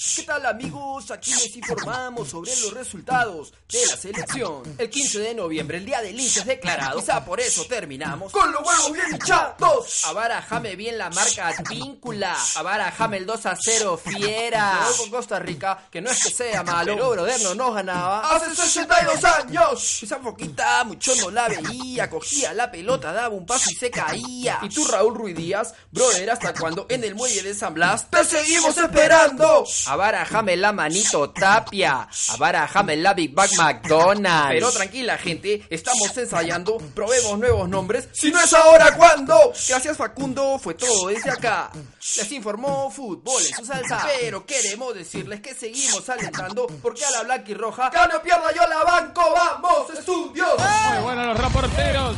¿Qué tal amigos? Aquí les informamos sobre los resultados de la selección. El 15 de noviembre, el día del hincha es declarado. Quizá por eso terminamos con los huevos bien hinchados. Abarajame bien la marca Advíncula. Abarajame el 2 a 0 fiera. Luego con Costa Rica, que no es que sea malo, pero brother no nos ganaba. Hace 62 años. Esa foquita mucho no la veía. Cogía la pelota, daba un paso y se caía. Y tú Raúl Ruiz Díaz, brother, ¿hasta cuando en el muelle de San Blas te seguimos esperando? Abarajame la manito Tapia. Abarajame la Big Bag McDonald's. Pero tranquila, gente, estamos ensayando. Probemos nuevos nombres. Si no es ahora, ¿cuándo? Gracias, Facundo. Fue todo desde acá. Les informó Fútbol en su salsa. Pero queremos decirles que seguimos alentando porque a la blanca y roja. ¡Que no pierda yo la banco! ¡Vamos, estudios! Muy bueno los reporteros.